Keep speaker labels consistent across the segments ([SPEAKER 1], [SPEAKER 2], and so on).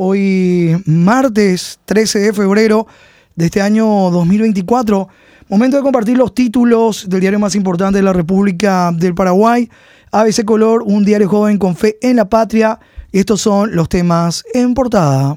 [SPEAKER 1] Hoy martes 13 de febrero de este año 2024. Momento de compartir los títulos del diario más importante de la República del Paraguay. ABC Color, un diario joven con fe en la patria. Y estos son los temas en portada.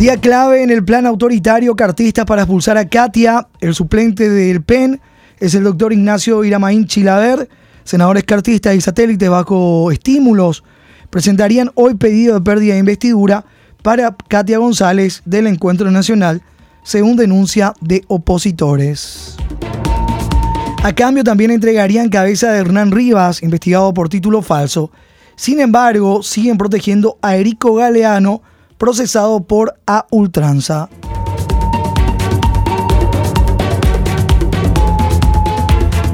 [SPEAKER 1] Día clave en el plan autoritario cartistas para expulsar a Katia. El suplente del PEN es el doctor Ignacio Iramaín Chilaver. Senadores cartistas y satélites bajo estímulos presentarían hoy pedido de pérdida de investidura para Katia González del Encuentro Nacional, según denuncia de opositores. A cambio también entregarían cabeza de Hernán Rivas, investigado por título falso. Sin embargo, siguen protegiendo a Erico Galeano, procesado por A Ultranza.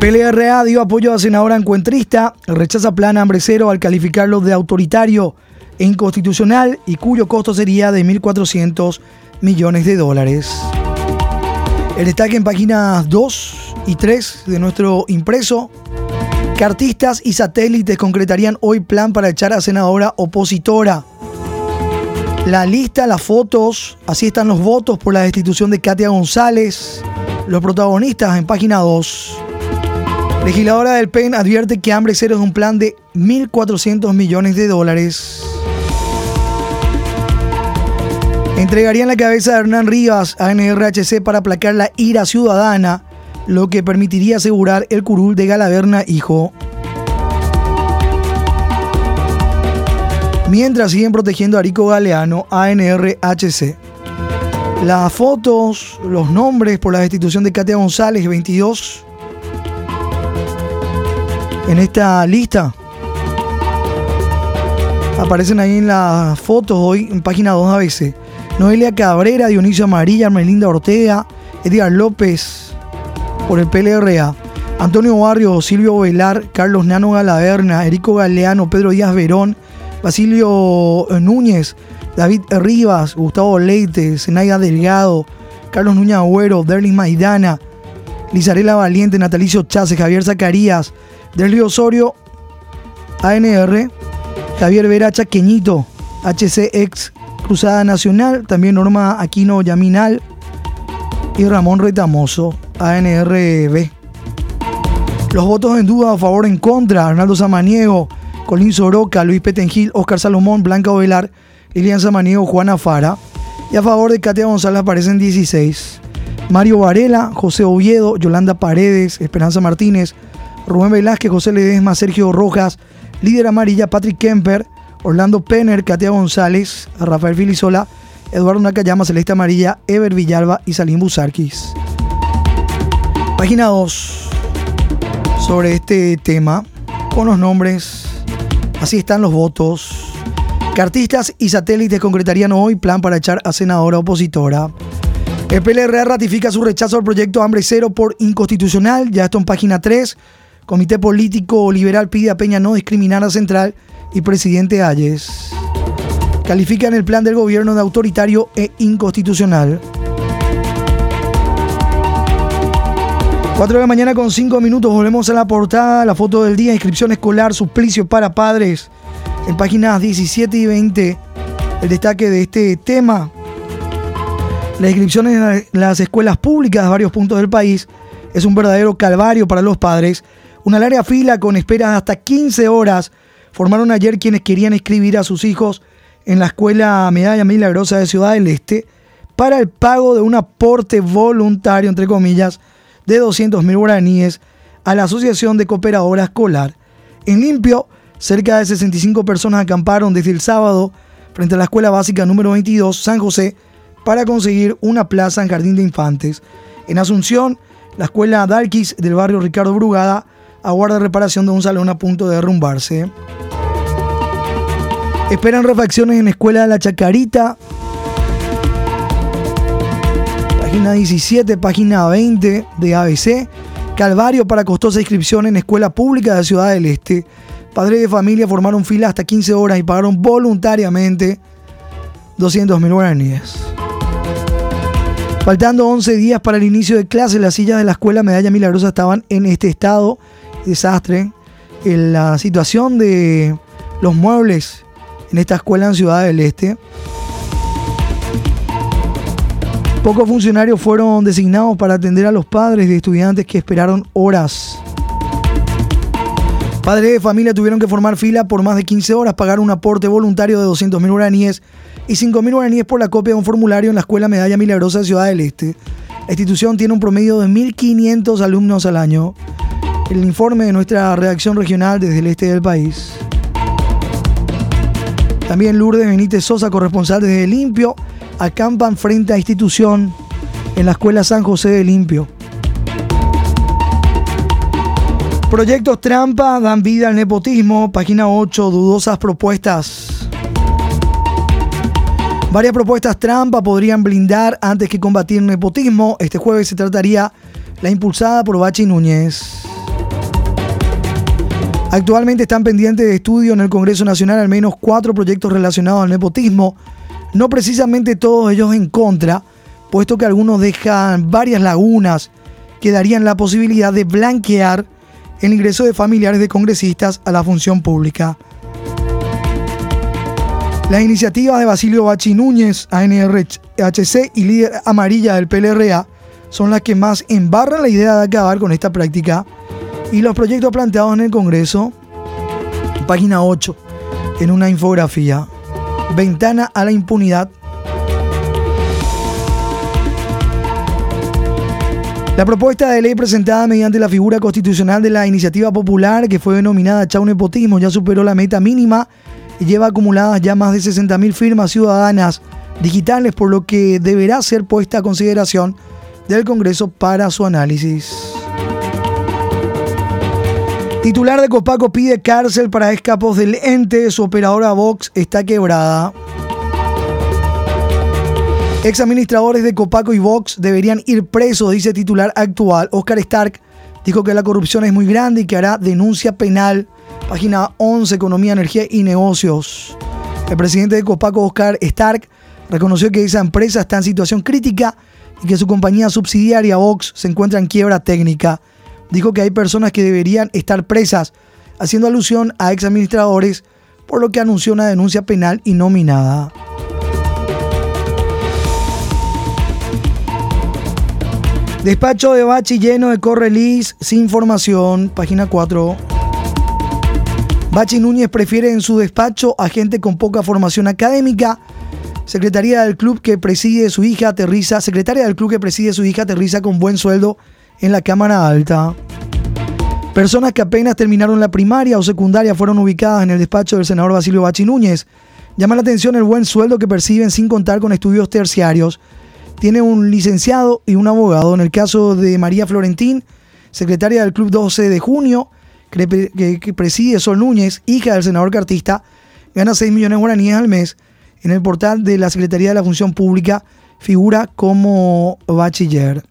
[SPEAKER 1] PLRA dio apoyo a senadora encuentrista, rechaza plan hambre cero al calificarlo de autoritario e inconstitucional y cuyo costo sería de 1.400 millones de dólares. El destaque en páginas 2 y 3 de nuestro impreso. Cartistas y satélites concretarían hoy plan para echar a senadora opositora. La lista, las fotos, así están los votos por la destitución de Katia González. Los protagonistas en página 2. Legisladora del PEN advierte que Hambre Cero es un plan de 1.400 millones de dólares. Entregarían la cabeza de Hernán Rivas a NRHC para aplacar la ira ciudadana, lo que permitiría asegurar el curul de Galaverna Hijo. Mientras siguen protegiendo a Arico Galeano, ANRHC. Las fotos, los nombres por la destitución de Katia González, 22 en esta lista. Aparecen ahí en las fotos hoy en página 2 ABC. Noelia Cabrera, Dionisio Amarilla, Melinda Ortega, Edgar López por el PLRA, Antonio Barrio, Silvio Velar, Carlos Nano Galaverna, Erico Galeano, Pedro Díaz Verón, Basilio Núñez, David Rivas, Gustavo Leite, Zenaida Delgado, Carlos Núñez Agüero, Derlis Maidana, Lizarela Valiente, Natalicio Chase, Javier Zacarías, del Río Osorio, ANR, Javier Vera Chaqueñito, HCX Cruzada Nacional, también Norma Aquino Yaminal y Ramón Retamoso, ANRB. Los votos en duda a favor en contra, Arnaldo Samaniego, Colín Soroca, Luis Petengil, Oscar Salomón, Blanca Ovelar, Lilian Samaniego, Juana Fara. Y a favor de Katia González aparecen 16. Mario Varela, José Oviedo, Yolanda Paredes, Esperanza Martínez, Rubén Velázquez, José Ledesma, Sergio Rojas, líder amarilla, Patrick Kemper, Orlando Penner, Katia González, Rafael Filisola, Eduardo Nakayama, Celeste Amarilla, Ever Villalba y Salim Busarquis. Página 2 sobre este tema con los nombres. Así están los votos. Cartistas y satélites concretarían hoy plan para echar a senadora opositora. El PLR ratifica su rechazo al proyecto Hambre Cero por inconstitucional. Ya esto en página 3. Comité Político Liberal pide a Peña no discriminar a Central y presidente Ayes. Califican el plan del gobierno de autoritario e inconstitucional. 4 de la mañana con 5 minutos, volvemos a la portada, la foto del día, inscripción escolar, suplicio para padres. En páginas 17 y 20, el destaque de este tema. Las inscripciones en las escuelas públicas de varios puntos del país es un verdadero calvario para los padres una larga fila con esperas hasta 15 horas formaron ayer quienes querían inscribir a sus hijos en la Escuela Medalla Milagrosa de Ciudad del Este para el pago de un aporte voluntario, entre comillas, de 200 mil guaraníes a la Asociación de Cooperadora Escolar. En limpio, cerca de 65 personas acamparon desde el sábado frente a la Escuela Básica número 22, San José, para conseguir una plaza en Jardín de Infantes. En Asunción, la Escuela Darkis del barrio Ricardo Brugada aguarda reparación de un salón a punto de derrumbarse. Esperan refacciones en Escuela de la Chacarita. Página 17, página 20 de ABC. Calvario para costosa inscripción en Escuela Pública de Ciudad del Este. Padres de familia formaron fila hasta 15 horas y pagaron voluntariamente 200 mil guaraníes. Faltando 11 días para el inicio de clases, las sillas de la Escuela Medalla Milagrosa estaban en este estado desastre, en la situación de los muebles en esta escuela en Ciudad del Este. Pocos funcionarios fueron designados para atender a los padres de estudiantes que esperaron horas. Padres de familia tuvieron que formar fila por más de 15 horas, pagar un aporte voluntario de 200.000 guaraníes y 5.000 guaraníes por la copia de un formulario en la Escuela Medalla Milagrosa de Ciudad del Este. La institución tiene un promedio de 1.500 alumnos al año. El informe de nuestra redacción regional desde el este del país. También Lourdes Benítez Sosa, corresponsal desde Limpio, acampan frente a institución en la Escuela San José de Limpio. Proyectos trampa dan vida al nepotismo. Página 8, dudosas propuestas. Varias propuestas trampa podrían blindar antes que combatir nepotismo. Este jueves se trataría la impulsada por Bachi Núñez. Actualmente están pendientes de estudio en el Congreso Nacional al menos cuatro proyectos relacionados al nepotismo, no precisamente todos ellos en contra, puesto que algunos dejan varias lagunas que darían la posibilidad de blanquear el ingreso de familiares de congresistas a la función pública. Las iniciativas de Basilio Bachi Núñez, ANRHC y líder amarilla del PLRA son las que más embarran la idea de acabar con esta práctica y los proyectos planteados en el Congreso, página 8, en una infografía, ventana a la impunidad. La propuesta de ley presentada mediante la figura constitucional de la iniciativa popular, que fue denominada Chau Nepotismo, ya superó la meta mínima y lleva acumuladas ya más de 60.000 firmas ciudadanas digitales, por lo que deberá ser puesta a consideración del Congreso para su análisis. Titular de Copaco pide cárcel para escapos del ente. Su operadora Vox está quebrada. Ex administradores de Copaco y Vox deberían ir presos, dice titular actual. Oscar Stark dijo que la corrupción es muy grande y que hará denuncia penal. Página 11, Economía, Energía y Negocios. El presidente de Copaco, Oscar Stark, reconoció que esa empresa está en situación crítica y que su compañía subsidiaria Vox se encuentra en quiebra técnica dijo que hay personas que deberían estar presas, haciendo alusión a ex administradores, por lo que anunció una denuncia penal y nominada. Despacho de Bachi lleno de correlis sin formación, página 4. Bachi Núñez prefiere en su despacho a gente con poca formación académica. Secretaría del club que preside su hija aterriza, secretaria del club que preside su hija aterriza con buen sueldo en la Cámara Alta. Personas que apenas terminaron la primaria o secundaria fueron ubicadas en el despacho del senador Basilio Bachi Núñez. Llama la atención el buen sueldo que perciben sin contar con estudios terciarios. Tiene un licenciado y un abogado. En el caso de María Florentín, secretaria del Club 12 de junio, que, preside Sol Núñez, hija del senador cartista, gana 6 millones de guaraníes al mes. En el portal de la Secretaría de la Función Pública figura como bachiller.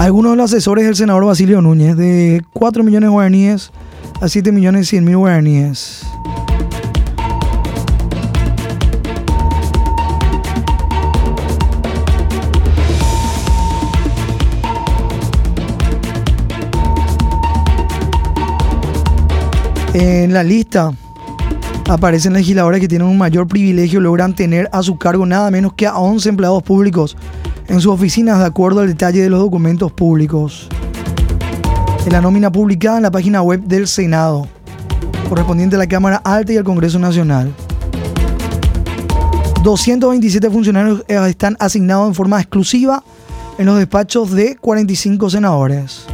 [SPEAKER 1] Algunos de los asesores del senador Basilio Núñez, de 4 millones de guaraníes a 7 millones 100 mil guaraníes. En la lista aparecen legisladores que tienen un mayor privilegio, logran tener a su cargo nada menos que a 11 empleados públicos en sus oficinas de acuerdo al detalle de los documentos públicos. En la nómina publicada en la página web del Senado, correspondiente a la Cámara Alta y al Congreso Nacional. 227 funcionarios están asignados en forma exclusiva en los despachos de 45 senadores.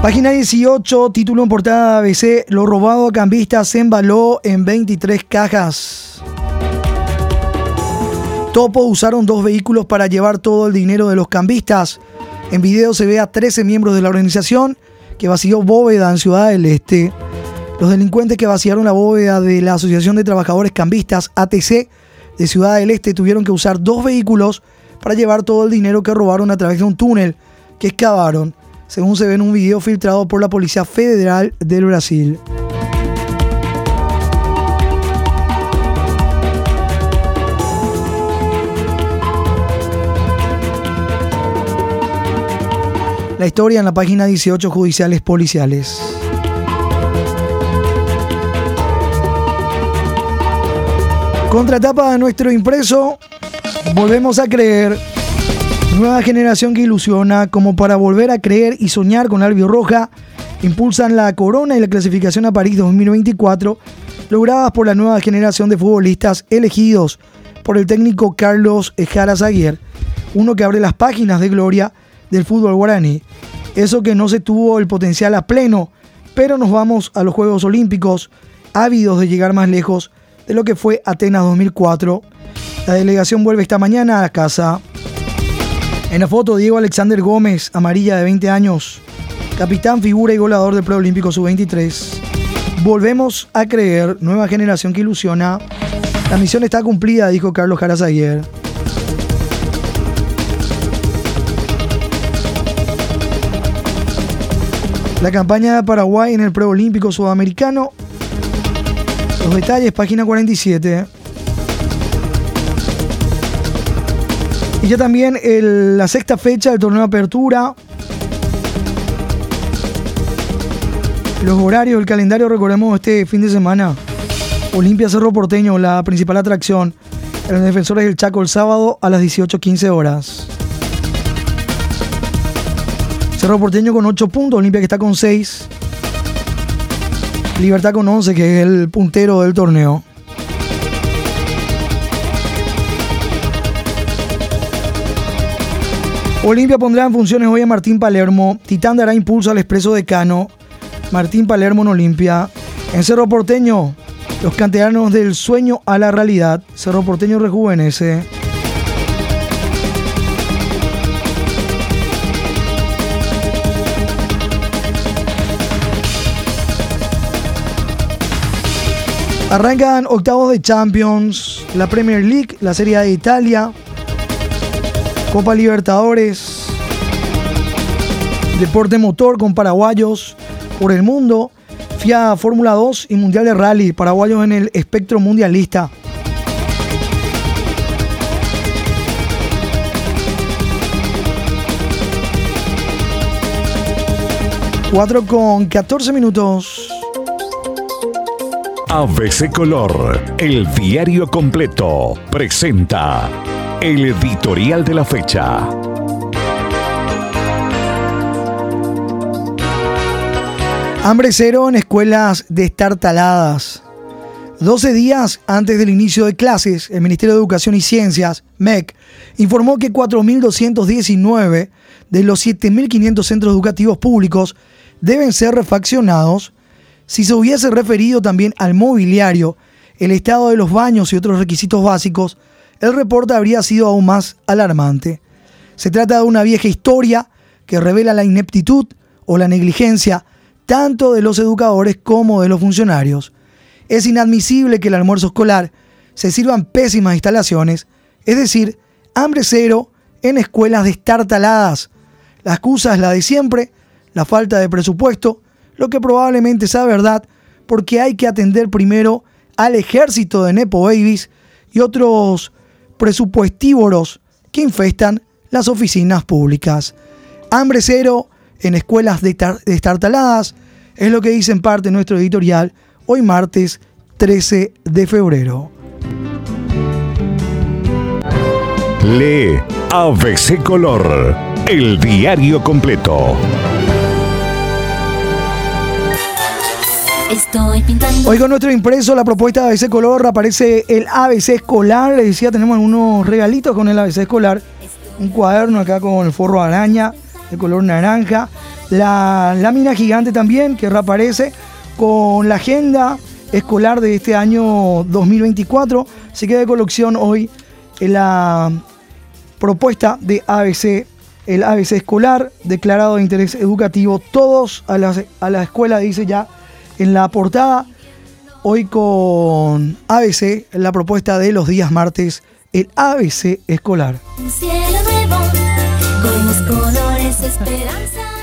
[SPEAKER 1] Página 18, título en portada ABC, lo robado a cambistas se embaló en 23 cajas. Topo usaron dos vehículos para llevar todo el dinero de los cambistas. En video se ve a 13 miembros de la organización que vació bóveda en Ciudad del Este. Los delincuentes que vaciaron la bóveda de la Asociación de Trabajadores Cambistas, ATC, de Ciudad del Este, tuvieron que usar dos vehículos para llevar todo el dinero que robaron a través de un túnel que excavaron, según se ve en un video filtrado por la Policía Federal del Brasil. La historia en la página 18 Judiciales Policiales. Contratapa de nuestro impreso, volvemos a creer. Nueva generación que ilusiona como para volver a creer y soñar con Roja. Impulsan la corona y la clasificación a París 2024, logradas por la nueva generación de futbolistas elegidos por el técnico Carlos Ejara Zaguer, uno que abre las páginas de gloria del fútbol guaraní. Eso que no se tuvo el potencial a pleno, pero nos vamos a los Juegos Olímpicos, ávidos de llegar más lejos de lo que fue Atenas 2004. La delegación vuelve esta mañana a casa. En la foto, Diego Alexander Gómez, amarilla de 20 años, capitán, figura y goleador del Preolímpico Sub-23. Volvemos a creer, nueva generación que ilusiona. La misión está cumplida, dijo Carlos Jaras ayer. La campaña de Paraguay en el Preolímpico Sudamericano los detalles, página 47. Y ya también la sexta fecha del torneo de apertura. Los horarios, el calendario, recordemos este fin de semana. Olimpia Cerro Porteño, la principal atracción. En los defensores del Chaco el sábado a las 18.15 horas. Cerro Porteño con 8 puntos, Olimpia que está con 6. Libertad con 11, que es el puntero del torneo. Olimpia pondrá en funciones hoy a Martín Palermo. Titán dará impulso al expreso de Cano. Martín Palermo en Olimpia. En Cerro Porteño, los canteranos del sueño a la realidad. Cerro Porteño rejuvenece. Arrancan octavos de Champions, la Premier League, la Serie A de Italia, Copa Libertadores, Deporte Motor con paraguayos por el mundo, FIA Fórmula 2 y Mundial de Rally, paraguayos en el espectro mundialista. Cuatro con 14 minutos.
[SPEAKER 2] ABC Color, el diario completo, presenta el editorial de la fecha.
[SPEAKER 1] Hambre cero en escuelas destartaladas. 12 días antes del inicio de clases, el Ministerio de Educación y Ciencias, MEC, informó que 4.219 de los 7.500 centros educativos públicos deben ser refaccionados si se hubiese referido también al mobiliario, el estado de los baños y otros requisitos básicos, el reporte habría sido aún más alarmante. Se trata de una vieja historia que revela la ineptitud o la negligencia tanto de los educadores como de los funcionarios. Es inadmisible que el almuerzo escolar se sirvan pésimas instalaciones, es decir, hambre cero en escuelas destartaladas. La excusa es la de siempre, la falta de presupuesto, lo que probablemente sea verdad, porque hay que atender primero al ejército de Nepo Babies y otros presupuestívoros que infestan las oficinas públicas. Hambre cero en escuelas destartaladas es lo que dice en parte nuestro editorial hoy martes 13 de febrero.
[SPEAKER 2] Lee ABC Color, el diario completo.
[SPEAKER 1] Estoy pintando. Hoy con nuestro impreso, la propuesta de ABC Color, aparece el ABC escolar. Les decía, tenemos unos regalitos con el ABC escolar. Un cuaderno acá con el forro araña de color naranja. La lámina gigante también que reaparece con la agenda escolar de este año 2024. Se queda de colección hoy en la propuesta de ABC, el ABC escolar, declarado de interés educativo. Todos a la, a la escuela, dice ya en la portada, hoy con ABC, la propuesta de los días martes, el ABC escolar. Un cielo nuevo, con los colores esperanza.